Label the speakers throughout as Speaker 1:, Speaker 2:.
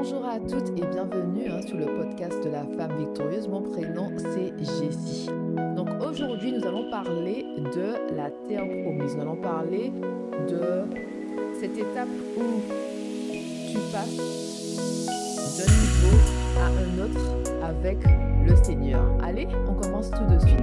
Speaker 1: Bonjour à toutes et bienvenue hein, sur le podcast de la femme victorieuse. Mon prénom c'est Jessie. Donc aujourd'hui nous allons parler de la terre promise. Nous allons parler de cette étape où tu passes d'un niveau à un autre avec le Seigneur. Allez, on commence tout de suite.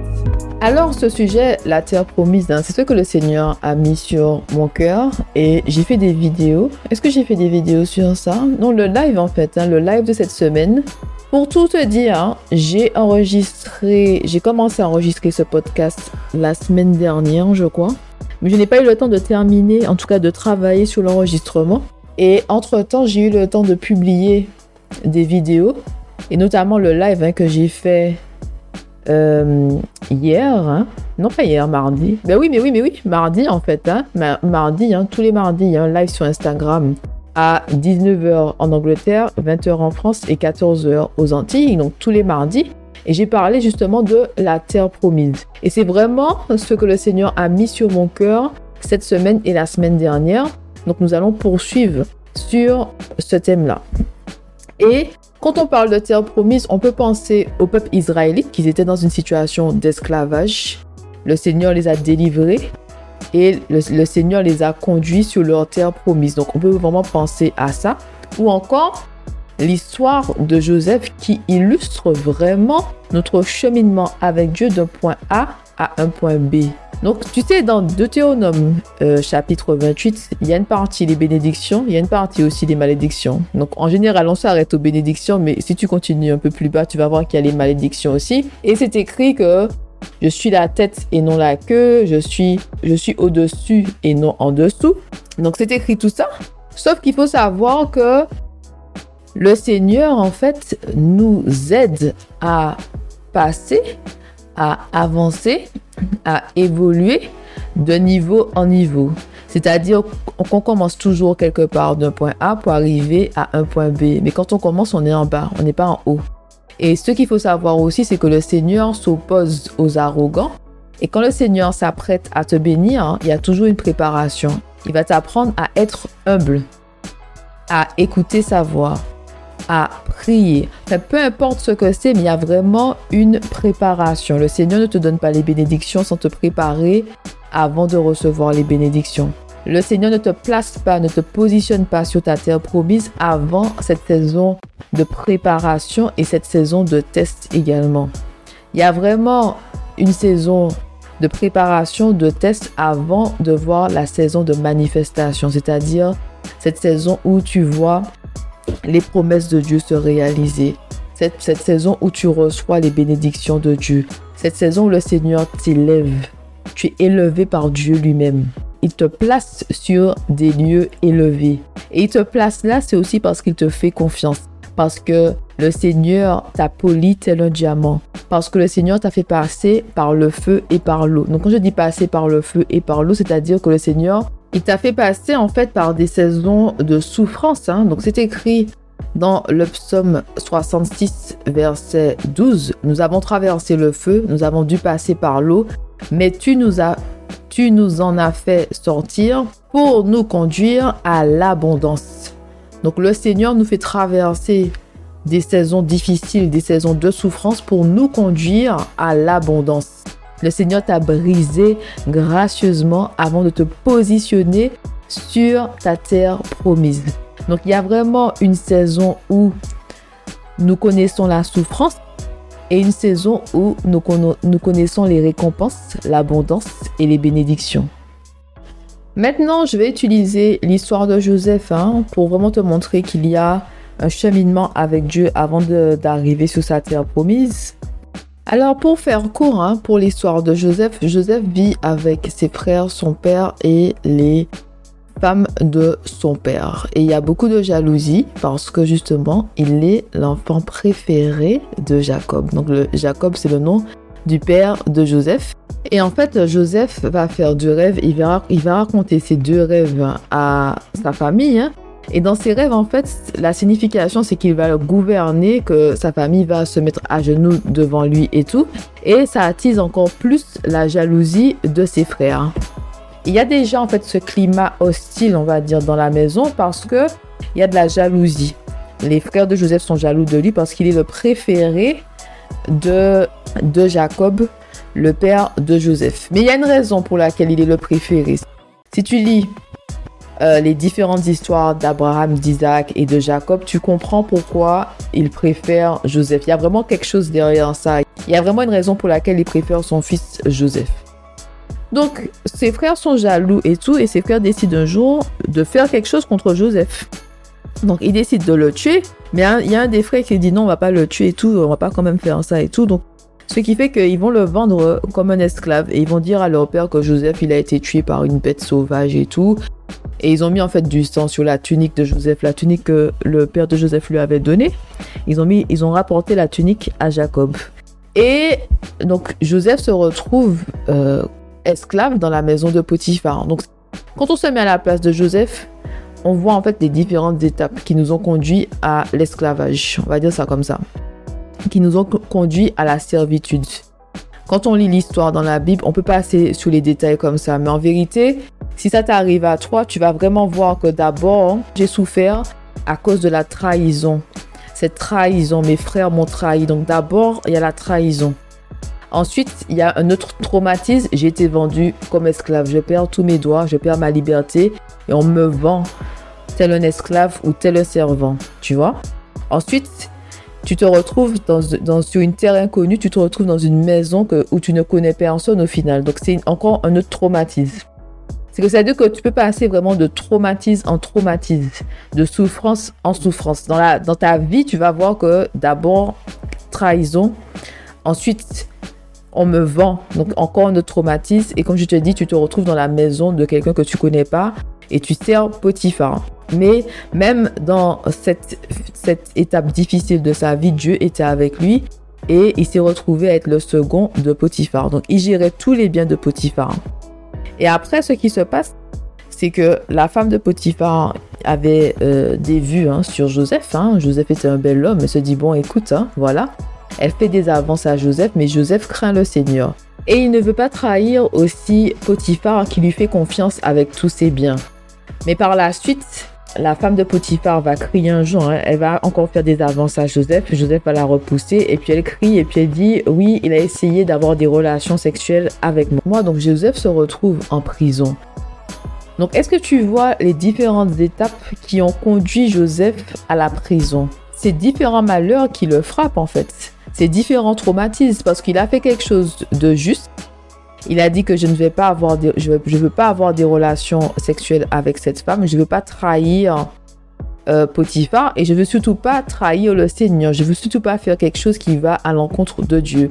Speaker 1: Alors ce sujet, la terre promise, hein, c'est ce que le Seigneur a mis sur mon cœur et j'ai fait des vidéos. Est-ce que j'ai fait des vidéos sur ça? Non, le live en fait, hein, le live de cette semaine. Pour tout te dire, hein, j'ai enregistré, j'ai commencé à enregistrer ce podcast la semaine dernière, je crois. Mais je n'ai pas eu le temps de terminer, en tout cas de travailler sur l'enregistrement. Et entre-temps, j'ai eu le temps de publier des vidéos et notamment le live hein, que j'ai fait euh, hier, hein. non pas hier, mardi. Ben oui, mais oui, mais oui, mardi en fait. Hein. mardi, hein, tous les mardis, live sur Instagram à 19h en Angleterre, 20h en France et 14h aux Antilles, donc tous les mardis. Et j'ai parlé justement de la terre promise. Et c'est vraiment ce que le Seigneur a mis sur mon cœur cette semaine et la semaine dernière. Donc nous allons poursuivre sur ce thème-là. Et quand on parle de terre promise, on peut penser au peuple israélite qui étaient dans une situation d'esclavage. Le Seigneur les a délivrés et le, Seigneur les a conduits sur leur terre promise. Donc on peut vraiment penser à ça. Ou encore l'histoire de Joseph qui illustre vraiment notre cheminement avec Dieu d'un point A à un point B. Donc, tu sais, dans Deutéronome euh, chapitre 28, il y a une partie des bénédictions, il y a une partie aussi des malédictions. Donc, en général, on s'arrête aux bénédictions, mais si tu continues un peu plus bas, tu vas voir qu'il y a les malédictions aussi. Et c'est écrit que je suis la tête et non la queue, je suis, je suis au-dessus et non en dessous. Donc, c'est écrit tout ça. Sauf qu'il faut savoir que le Seigneur, en fait, nous aide à passer, à avancer à évoluer de niveau en niveau. C'est-à-dire qu'on commence toujours quelque part d'un point A pour arriver à un point B. Mais quand on commence, on est en bas, on n'est pas en haut. Et ce qu'il faut savoir aussi, c'est que le Seigneur s'oppose aux arrogants. Et quand le Seigneur s'apprête à te bénir, il y a toujours une préparation. Il va t'apprendre à être humble, à écouter sa voix, à prier. peu importe ce que c'est, mais il y a vraiment une préparation. Le Seigneur ne te donne pas les bénédictions sans te préparer avant de recevoir les bénédictions. Le Seigneur ne te place pas, ne te positionne pas sur ta terre promise avant cette saison de préparation et cette saison de test également. Il y a vraiment une saison de préparation, de test avant de voir la saison de manifestation, c'est-à-dire cette saison où tu vois les promesses de Dieu se réaliser. Cette, cette saison où tu reçois les bénédictions de Dieu. Cette saison où le Seigneur t'élève. Tu es élevé par Dieu lui-même. Il te place sur des lieux élevés. Et il te place là, c'est aussi parce qu'il te fait confiance. Parce que le Seigneur t'a poli tel un diamant. Parce que le Seigneur t'a fait passer par le feu et par l'eau. Donc quand je dis passer par le feu et par l'eau, c'est-à-dire que le Seigneur il t'a fait passer en fait par des saisons de souffrance. Hein. Donc c'est écrit dans le psaume 66, verset 12. Nous avons traversé le feu, nous avons dû passer par l'eau, mais tu nous as tu nous en as fait sortir pour nous conduire à l'abondance. Donc le Seigneur nous fait traverser des saisons difficiles, des saisons de souffrance pour nous conduire à l'abondance. Le Seigneur t'a brisé gracieusement avant de te positionner sur ta terre promise. Donc il y a vraiment une saison où nous connaissons la souffrance et une saison où nous, connaissons les récompenses, l'abondance et les bénédictions. Maintenant, je vais utiliser l'histoire de Joseph hein, pour vraiment te montrer qu'il y a un cheminement avec Dieu avant d'arriver sur sa terre promise. Alors pour faire court, hein, pour l'histoire de Joseph, Joseph vit avec ses frères, son père et les femmes de son père. Et il y a beaucoup de jalousie parce que justement, il est l'enfant préféré de Jacob. Donc le Jacob, c'est le nom du père de Joseph. Et en fait, Joseph va faire deux rêves. Il va, il va raconter ces deux rêves à sa famille. Hein. Et dans ses rêves, en fait, la signification, c'est qu'il va gouverner, que sa famille va se mettre à genoux devant lui et tout. Et ça attise encore plus la jalousie de ses frères. Il y a déjà, en fait, ce climat hostile, on va dire, dans la maison parce que il y a de la jalousie. les frères de Joseph sont jaloux de lui parce qu'il est le préféré de, de Jacob, le père de Joseph. Mais il y a une raison pour laquelle il est le préféré. Si tu lis euh, les différentes histoires d'Abraham, d'Isaac et de Jacob, tu comprends pourquoi il préfère Joseph. Il y a vraiment quelque chose derrière ça. Il y a vraiment une raison pour laquelle il préfère son fils Joseph. Donc, ses frères sont jaloux et tout, et ses frères décident un jour de faire quelque chose contre Joseph. Donc, ils décident de le tuer, mais il y a un des frères qui dit non, on va pas le tuer et tout, on va pas quand même faire ça et tout. Donc, ce qui fait qu'ils vont le vendre comme un esclave et ils vont dire à leur père que Joseph, il a été tué par une bête sauvage et tout. Et ils ont mis en fait du sang sur la tunique de Joseph, la tunique que le père de Joseph lui avait donnée. Ils ont mis, ils ont rapporté la tunique à Jacob. Et donc Joseph se retrouve euh, esclave dans la maison de Potiphar. Donc, quand on se met à la place de Joseph, on voit en fait les différentes étapes qui nous ont conduit à l'esclavage. On va dire ça comme ça. Qui nous ont conduit à la servitude. Quand on lit l'histoire dans la Bible, on peut passer sur les détails comme ça. Mais en vérité, si ça t'arrive à toi, tu vas vraiment voir que d'abord, j'ai souffert à cause de la trahison. Cette trahison, mes frères m'ont trahi. Donc d'abord, il y a la trahison. Ensuite, il y a un autre traumatisme. J'ai été vendu comme esclave. Je perds tous mes droits, je perds ma liberté et on me vend tel un esclave ou tel un servant. Tu vois Ensuite, tu te retrouves dans, sur une terre inconnue, tu te retrouves dans une maison où tu ne connais personne au final. Donc, c'est encore un autre traumatisme. C'est que ça veut dire que tu peux passer vraiment de traumatisme en traumatisme, de souffrance en souffrance. Dans, ta vie, tu vas voir que d'abord, trahison. Ensuite, on me vend. Donc encore autre traumatisme. Et comme je te dis, tu te retrouves dans la maison de quelqu'un que tu connais pas et tu sers Potiphar. Mais même dans cette, cette étape difficile de sa vie, Dieu était avec lui et il s'est retrouvé à être le second de Potiphar. Donc il gérait tous les biens de Potiphar. Et après, ce qui se passe, c'est que la femme de Potiphar avait euh, des vues hein, sur Joseph. Hein. Joseph était un bel homme. Elle se dit, bon, écoute, hein, voilà. Elle fait des avances à Joseph, mais Joseph craint le Seigneur. Et il ne veut pas trahir aussi Potiphar qui lui fait confiance avec tous ses biens. Mais par la suite, la femme de Potiphar va crier un jour, hein. elle va encore faire des avances à Joseph, Joseph va la repousser et puis elle crie et puis elle dit oui, il a essayé d'avoir des relations sexuelles avec moi. Donc Joseph se retrouve en prison. Donc est-ce que tu vois les différentes étapes qui ont conduit Joseph à la prison? C'est différents malheurs qui le frappent en fait ces différents traumatismes parce qu'il a fait quelque chose de juste. Il a dit que je ne vais pas avoir je, veux pas avoir des relations sexuelles avec cette femme. Je ne veux pas trahir euh, Potiphar et je veux surtout pas trahir le Seigneur. Je veux surtout pas faire quelque chose qui va à l'encontre de Dieu.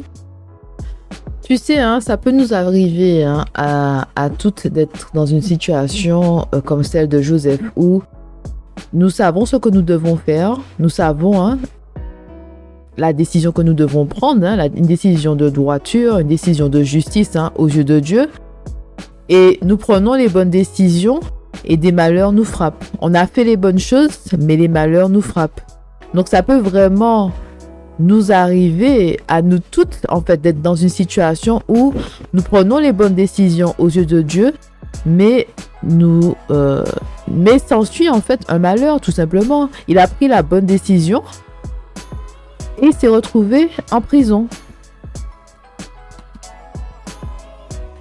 Speaker 1: Tu sais, hein, ça peut nous arriver hein, à, toutes d'être dans une situation euh, comme celle de Joseph où nous savons ce que nous devons faire, nous savons hein, la décision que nous devons prendre, hein, une décision de droiture, une décision de justice hein, aux yeux de Dieu. Et nous prenons les bonnes décisions et des malheurs nous frappent. On a fait les bonnes choses, mais les malheurs nous frappent. Donc ça peut vraiment nous arriver à nous toutes, en fait, d'être dans une situation où nous prenons les bonnes décisions aux yeux de Dieu, mais nous, euh, mais s'ensuit en fait un malheur, tout simplement. Il a pris la bonne décision, et s'est retrouvé en prison.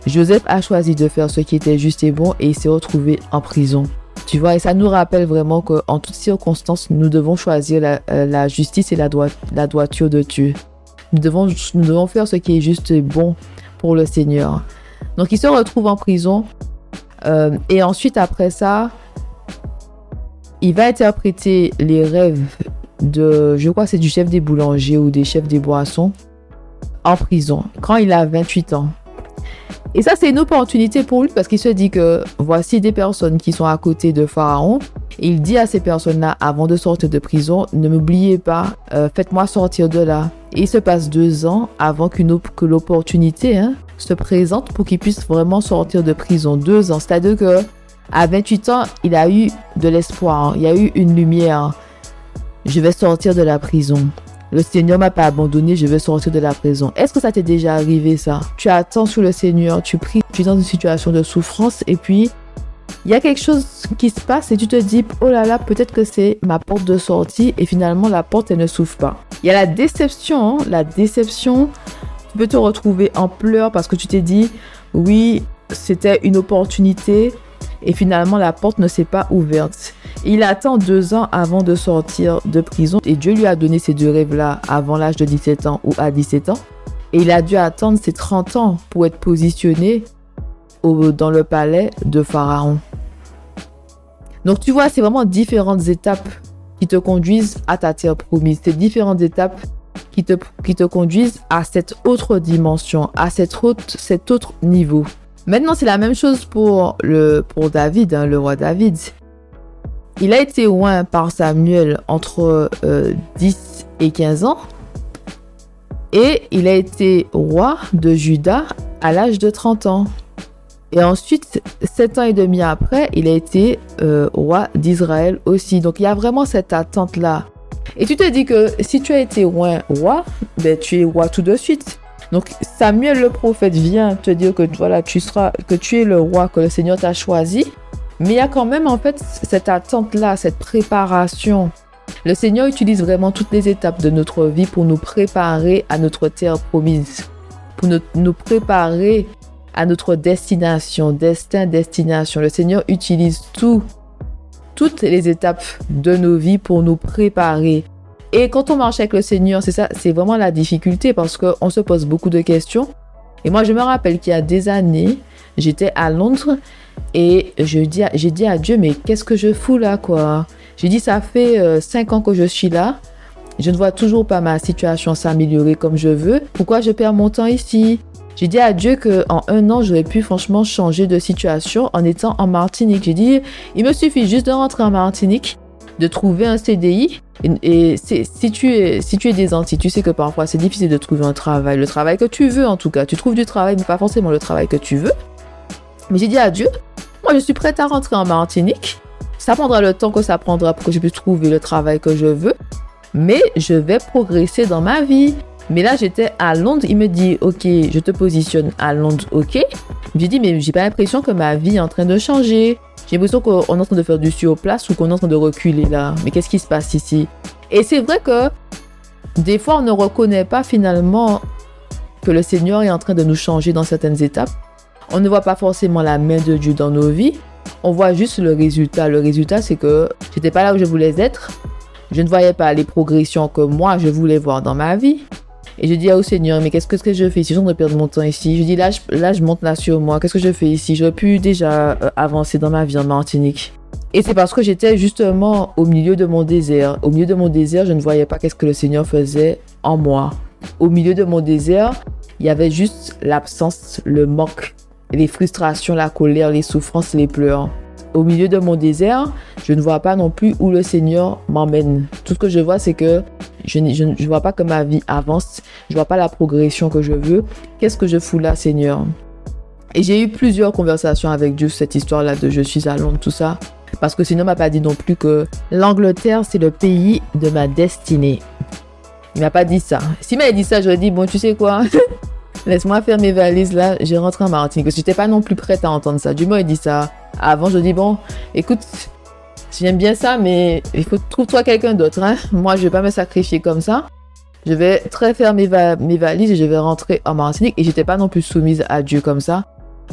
Speaker 1: Joseph a choisi de faire ce qui était juste et bon et il s'est retrouvé en prison. Tu vois, et ça nous rappelle vraiment qu'en toutes circonstances, nous devons choisir la, euh, justice et la, la, droiture de Dieu. Nous devons, nous devons faire ce qui est juste et bon pour le Seigneur. Donc il se retrouve en prison. Euh, et ensuite, après ça, il va interpréter les rêves de, je crois c'est du chef des boulangers ou des chefs des boissons, en prison, quand il a 28 ans. Et ça, c'est une opportunité pour lui parce qu'il se dit que voici des personnes qui sont à côté de Pharaon. il dit à ces personnes-là, avant de sortir de prison, ne m'oubliez pas, euh, faites-moi sortir de là. Et il se passe deux ans avant qu'une que l'opportunité hein, se présente pour qu'il puisse vraiment sortir de prison. Deux ans. C'est-à-dire que à 28 ans, il a eu de l'espoir. Hein. Il y a eu une lumière je vais sortir de la prison. Le Seigneur m'a pas abandonné, je vais sortir de la prison. Est-ce que ça t'est déjà arrivé ça? Tu attends sur le Seigneur, tu pries, tu es dans une situation de souffrance et puis il y a quelque chose qui se passe et tu te dis, oh là là, peut-être que c'est ma porte de sortie et finalement la porte, elle ne s'ouvre pas. Il y a la déception, hein. la déception, tu peux te retrouver en pleurs parce que tu t'es dit, oui, c'était une opportunité et finalement la porte ne s'est pas ouverte. Il attend deux ans avant de sortir de prison et Dieu lui a donné ces deux rêves-là avant l'âge de 17 ans ou à 17 ans. Et il a dû attendre ses 30 ans pour être positionné dans le palais de Pharaon. Donc tu vois, c'est vraiment différentes étapes qui te conduisent à ta terre promise. C'est différentes étapes qui te, qui te conduisent à cette autre dimension, à cette autre, cet autre niveau. Maintenant, c'est la même chose pour, le, pour David, hein, le roi David. Il a été loin par Samuel entre 10 euh, et 15 ans. Et il a été roi de Juda à l'âge de 30 ans. Et ensuite, sept ans et demi après, il a été euh, roi d'Israël aussi. Donc il y a vraiment cette attente-là. Et tu te dis que si tu as été roi, roi ben, tu es roi tout de suite. Donc Samuel le prophète vient te dire que voilà, tu seras, que tu es le roi que le Seigneur t'a choisi. Mais il y a quand même en fait cette attente-là, cette préparation. Le Seigneur utilise vraiment toutes les étapes de notre vie pour nous préparer à notre terre promise, pour nous, nous préparer à notre destination, destin, destination. Le Seigneur utilise tout, toutes les étapes de nos vies pour nous préparer. Et quand on marche avec le Seigneur, c'est ça, c'est vraiment la difficulté parce qu'on se pose beaucoup de questions. Et moi, je me rappelle qu'il y a des années, j'étais à Londres et j'ai dit, à Dieu, mais qu'est-ce que je fous là, quoi? J'ai dit, ça fait euh, cinq ans que je suis là. Je ne vois toujours pas ma situation s'améliorer comme je veux. Pourquoi je perds mon temps ici? J'ai dit à Dieu qu'en un an, j'aurais pu franchement changer de situation en étant en Martinique. J'ai dit, il me suffit juste de rentrer en Martinique, de trouver un CDI. Et, si, tu es, si tu es des Antilles, tu sais que parfois c'est difficile de trouver un travail, le travail que tu veux en tout cas. Tu trouves du travail, mais pas forcément le travail que tu veux. Mais j'ai dit à Dieu, moi je suis prête à rentrer en Martinique. Ça prendra le temps que ça prendra pour que je puisse trouver le travail que je veux. Mais je vais progresser dans ma vie. Mais là, j'étais à Londres. Il me dit, OK, je te positionne à Londres, OK. J'ai dit, mais j'ai pas l'impression que ma vie est en train de changer. J'ai l'impression qu'on est en train de faire du sur place ou qu'on est en train de reculer là. Mais qu'est-ce qui se passe ici? Et c'est vrai que des fois, on ne reconnaît pas finalement que le Seigneur est en train de nous changer dans certaines étapes. On ne voit pas forcément la main de Dieu dans nos vies. On voit juste le résultat. Le résultat, c'est que j'étais pas là où je voulais être. Je ne voyais pas les progressions que moi je voulais voir dans ma vie. Et je dis au Seigneur, mais qu'est-ce que, je fais ici? Je de perdre mon temps ici. Je dis, là, je, là, je monte là sur moi. Qu'est-ce que je fais ici? J'aurais pu déjà euh, avancer dans ma vie en Martinique. Et c'est parce que j'étais justement au milieu de mon désert. Au milieu de mon désert, je ne voyais pas qu'est-ce que le Seigneur faisait en moi. Au milieu de mon désert, il y avait juste l'absence, le manque, les frustrations, la colère, les souffrances, les pleurs au milieu de mon désert, je ne vois pas non plus où le Seigneur m'emmène. Tout ce que je vois, c'est que je ne vois pas que ma vie avance. Je vois pas la progression que je veux. Qu'est-ce que je fous là, Seigneur? Et j'ai eu plusieurs conversations avec Dieu sur cette histoire-là de je suis à Londres, tout ça. Parce que le Seigneur m'a pas dit non plus que l'Angleterre, c'est le pays de ma destinée. Il m'a pas dit ça. S'il m'avait dit ça, j'aurais dit, bon, tu sais quoi? Laisse-moi faire mes valises là, je rentre en Martinique. Parce que j'étais pas non plus prête à entendre ça. Du moins, il dit ça. Avant, je dis, bon, écoute, j'aime bien ça, mais il faut trouve-toi quelqu'un d'autre. Hein. Moi, je vais pas me sacrifier comme ça. Je vais très faire mes, valises et je vais rentrer en Martinique. Et j'étais pas non plus soumise à Dieu comme ça.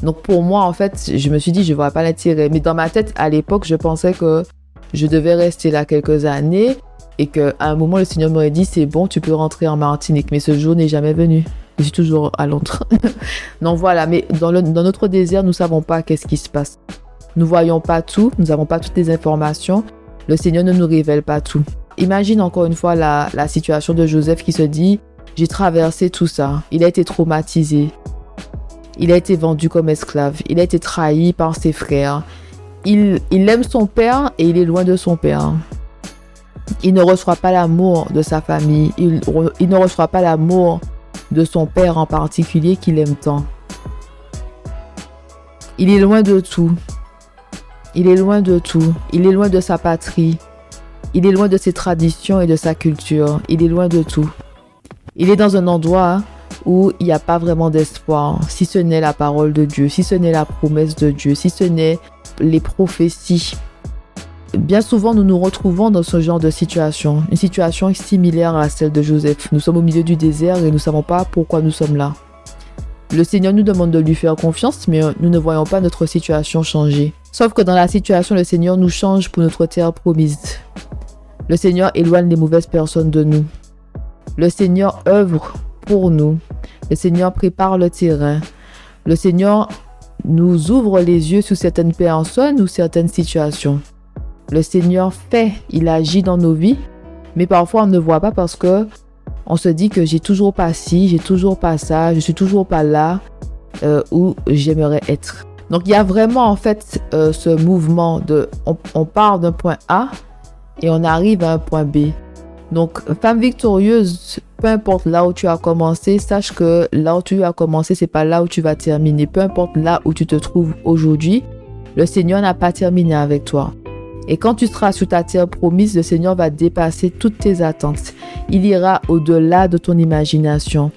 Speaker 1: Donc pour moi, en fait, je me suis dit, je vois pas l'intérêt. Mais dans ma tête, à l'époque, je pensais que je devais rester là quelques années et qu'à un moment, le Seigneur m'aurait dit, c'est bon, tu peux rentrer en Martinique. Mais ce jour n'est jamais venu. Je suis toujours à Londres. non, voilà, mais dans, notre désert, nous savons pas qu'est-ce qui se passe. Nous voyons pas tout, nous n'avons pas toutes les informations. Le Seigneur ne nous révèle pas tout. Imagine encore une fois la, situation de Joseph qui se dit, j'ai traversé tout ça. Il a été traumatisé. Il a été vendu comme esclave. Il a été trahi par ses frères. Il, aime son père et il est loin de son père. Il ne reçoit pas l'amour de sa famille. Il, il ne reçoit pas l'amour de son père en particulier qu'il aime tant. Il est loin de tout. Il est loin de tout. Il est loin de sa patrie. Il est loin de ses traditions et de sa culture. Il est loin de tout. Il est dans un endroit où il n'y a pas vraiment d'espoir, si ce n'est la parole de Dieu, si ce n'est la promesse de Dieu, si ce n'est les prophéties. Bien souvent, nous nous retrouvons dans ce genre de situation, une situation similaire à celle de Joseph. Nous sommes au milieu du désert et nous ne savons pas pourquoi nous sommes là. Le Seigneur nous demande de lui faire confiance, mais nous ne voyons pas notre situation changer. Sauf que dans la situation, le Seigneur nous change pour notre terre promise. Le Seigneur éloigne les mauvaises personnes de nous. Le Seigneur œuvre pour nous. Le Seigneur prépare le terrain. Le Seigneur nous ouvre les yeux sur certaines personnes ou certaines situations. Le Seigneur fait, il agit dans nos vies, mais parfois on ne voit pas parce que on se dit que j'ai toujours pas ci, j'ai toujours pas ça, je suis toujours pas là euh, où j'aimerais être. Donc il y a vraiment en fait euh, ce mouvement de on, part d'un point A et on arrive à un point B. Donc femme victorieuse, peu importe là où tu as commencé, sache que là où tu as commencé, c'est pas là où tu vas terminer. Peu importe là où tu te trouves aujourd'hui, le Seigneur n'a pas terminé avec toi. Et quand tu seras sur ta terre promise, le Seigneur va dépasser toutes tes attentes. Il ira au-delà de ton imagination.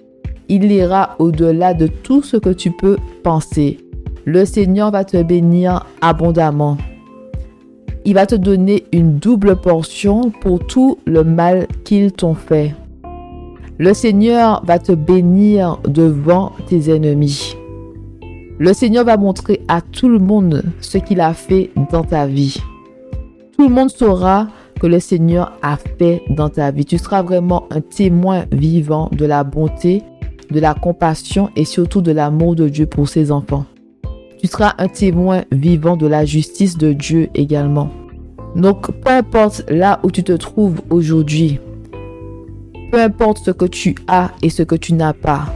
Speaker 1: Il ira au-delà de tout ce que tu peux penser. Le Seigneur va te bénir abondamment. Il va te donner une double portion pour tout le mal qu'ils t'ont fait. Le Seigneur va te bénir devant tes ennemis. Le Seigneur va montrer à tout le monde ce qu'il a fait dans ta vie tout le monde saura que le Seigneur a fait dans ta vie. Tu seras vraiment un témoin vivant de la bonté, de la compassion et surtout de l'amour de Dieu pour ses enfants. Tu seras un témoin vivant de la justice de Dieu également. Donc, peu importe là où tu te trouves aujourd'hui, peu importe ce que tu as et ce que tu n'as pas,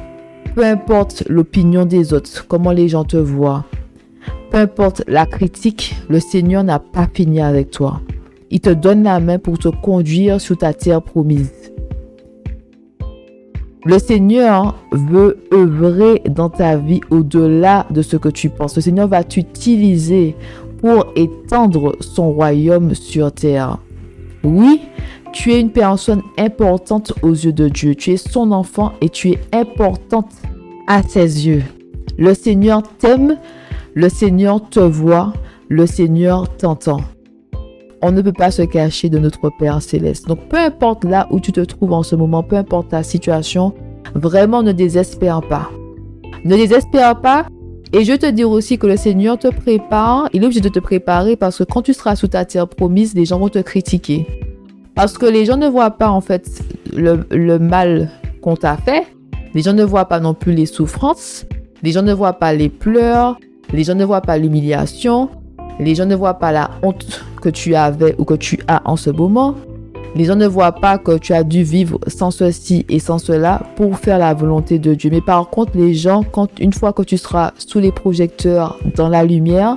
Speaker 1: peu importe l'opinion des autres, comment les gens te voient, importe la critique, le Seigneur n'a pas fini avec toi. Il te donne la main pour te conduire sur ta terre promise. Le Seigneur veut œuvrer dans ta vie au-delà de ce que tu penses. Le Seigneur va t'utiliser pour étendre son royaume sur terre. Oui, tu es une personne importante aux yeux de Dieu. Tu es son enfant et tu es importante à ses yeux. Le Seigneur t'aime le Seigneur te voit, le Seigneur t'entend. On ne peut pas se cacher de notre Père céleste. Donc peu importe là où tu te trouves en ce moment, peu importe ta situation, vraiment ne désespère pas. Ne désespère pas. Et je te dire aussi que le Seigneur te prépare. Il est obligé de te préparer parce que quand tu seras sous ta terre promise, les gens vont te critiquer. Parce que les gens ne voient pas en fait le, le mal qu'on t'a fait. Les gens ne voient pas non plus les souffrances. Les gens ne voient pas les pleurs. Les gens ne voient pas l'humiliation. Les gens ne voient pas la honte que tu avais ou que tu as en ce moment. Les gens ne voient pas que tu as dû vivre sans ceci et sans cela pour faire la volonté de Dieu. Mais par contre, les gens, quand une fois que tu seras sous les projecteurs dans la lumière,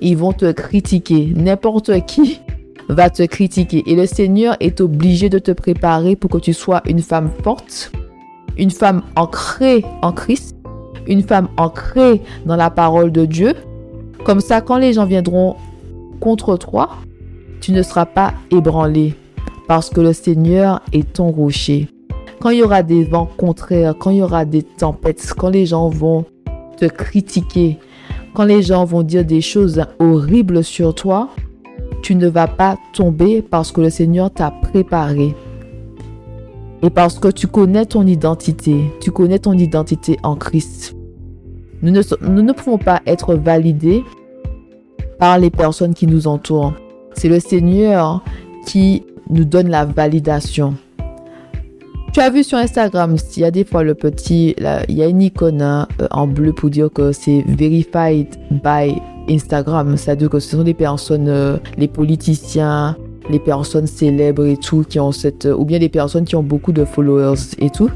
Speaker 1: ils vont te critiquer. N'importe qui va te critiquer. Et le Seigneur est obligé de te préparer pour que tu sois une femme forte, une femme ancrée en Christ, une femme ancrée dans la parole de Dieu. Comme ça, quand les gens viendront contre toi, tu ne seras pas ébranlé parce que le Seigneur est ton rocher. Quand il y aura des vents contraires, quand il y aura des tempêtes, quand les gens vont te critiquer, quand les gens vont dire des choses horribles sur toi, tu ne vas pas tomber parce que le Seigneur t'a préparé. Et parce que tu connais ton identité, tu connais ton identité en Christ. Nous ne, ne pouvons pas être validés par les personnes qui nous entourent. C'est le Seigneur qui nous donne la validation. Tu as vu sur Instagram, il y a des fois le petit, il y a une icône hein, en bleu pour dire que c'est verified by Instagram. C'est-à-dire que ce sont des personnes, euh, les politiciens, les personnes célèbres et tout, qui ont cette, ou bien des personnes qui ont beaucoup de followers et tout.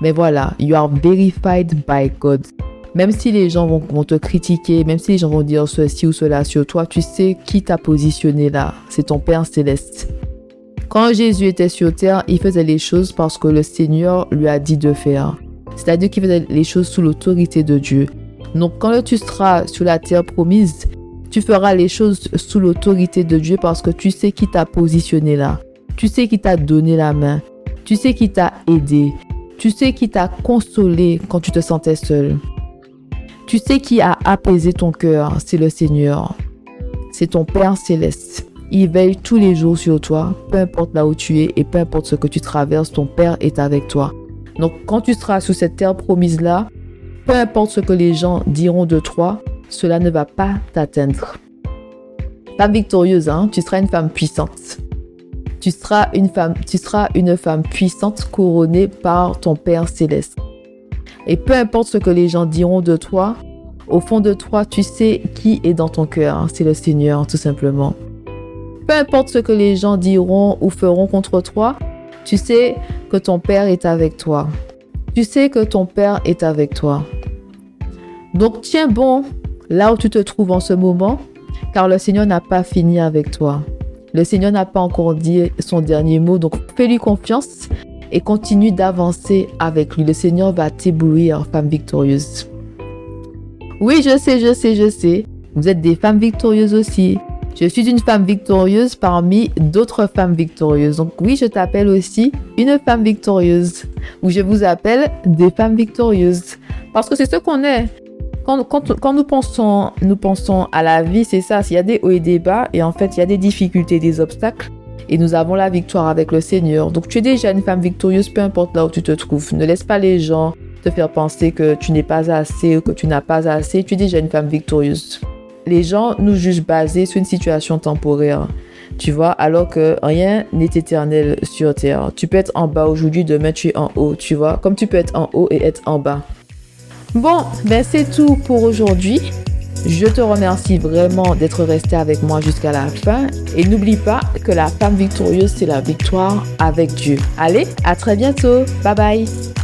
Speaker 1: Mais voilà, you are verified by God. Même si les gens vont, te critiquer, même si les gens vont dire ceci ou cela sur toi, tu sais qui t'a positionné là. C'est ton Père céleste. Quand Jésus était sur terre, il faisait les choses parce que le Seigneur lui a dit de faire. C'est-à-dire qu'il faisait les choses sous l'autorité de Dieu. Donc quand tu seras sur la terre promise, tu feras les choses sous l'autorité de Dieu parce que tu sais qui t'a positionné là. Tu sais qui t'a donné la main. Tu sais qui t'a aidé. Tu sais qui t'a consolé quand tu te sentais seul. Tu sais qui a apaisé ton cœur, c'est le Seigneur. C'est ton Père céleste. Il veille tous les jours sur toi, peu importe là où tu es et peu importe ce que tu traverses, ton Père est avec toi. Donc quand tu seras sous cette terre promise-là, peu importe ce que les gens diront de toi, cela ne va pas t'atteindre. Femme victorieuse, hein, tu seras une femme puissante. Tu seras une femme, tu seras une femme puissante couronnée par ton Père céleste. Et peu importe ce que les gens diront de toi, au fond de toi, tu sais qui est dans ton cœur. Hein, c'est le Seigneur, tout simplement. Peu importe ce que les gens diront ou feront contre toi, tu sais que ton Père est avec toi. Tu sais que ton Père est avec toi. Donc tiens bon là où tu te trouves en ce moment, car le Seigneur n'a pas fini avec toi. Le Seigneur n'a pas encore dit son dernier mot, donc fais-lui confiance et continue d'avancer avec lui. Le Seigneur va t'éblouir, femme victorieuse. Oui, je sais, je sais, je sais. Vous êtes des femmes victorieuses aussi. Je suis une femme victorieuse parmi d'autres femmes victorieuses. Donc oui, je t'appelle aussi une femme victorieuse. Ou je vous appelle des femmes victorieuses. Parce que c'est ce qu'on est. Quand, quand, nous, pensons, nous pensons à la vie, c'est ça. S'il y a des hauts et des bas, et en fait, il y a des difficultés, des obstacles, et nous avons la victoire avec le Seigneur. Donc tu es déjà une femme victorieuse, peu importe là où tu te trouves. Ne laisse pas les gens te faire penser que tu n'es pas assez ou que tu n'as pas assez. Tu es déjà une femme victorieuse les gens nous jugent basés sur une situation temporaire. Tu vois, alors que rien n'est éternel sur terre. Tu peux être en bas aujourd'hui, demain tu es en haut, tu vois, comme tu peux être en haut et être en bas. Bon, ben c'est tout pour aujourd'hui. Je te remercie vraiment d'être resté avec moi jusqu'à la fin et n'oublie pas que la femme victorieuse, c'est la victoire avec Dieu. Allez, à très bientôt. Bye bye.